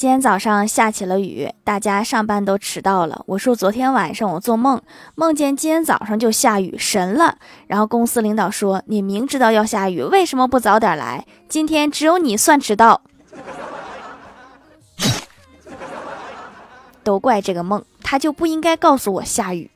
今天早上下起了雨大家上班都迟到了。我说昨天晚上我做梦梦见今天早上就下雨神了。然后公司领导说你明知道要下雨为什么不早点来？今天只有你算迟到。都怪这个梦他就不应该告诉我下雨。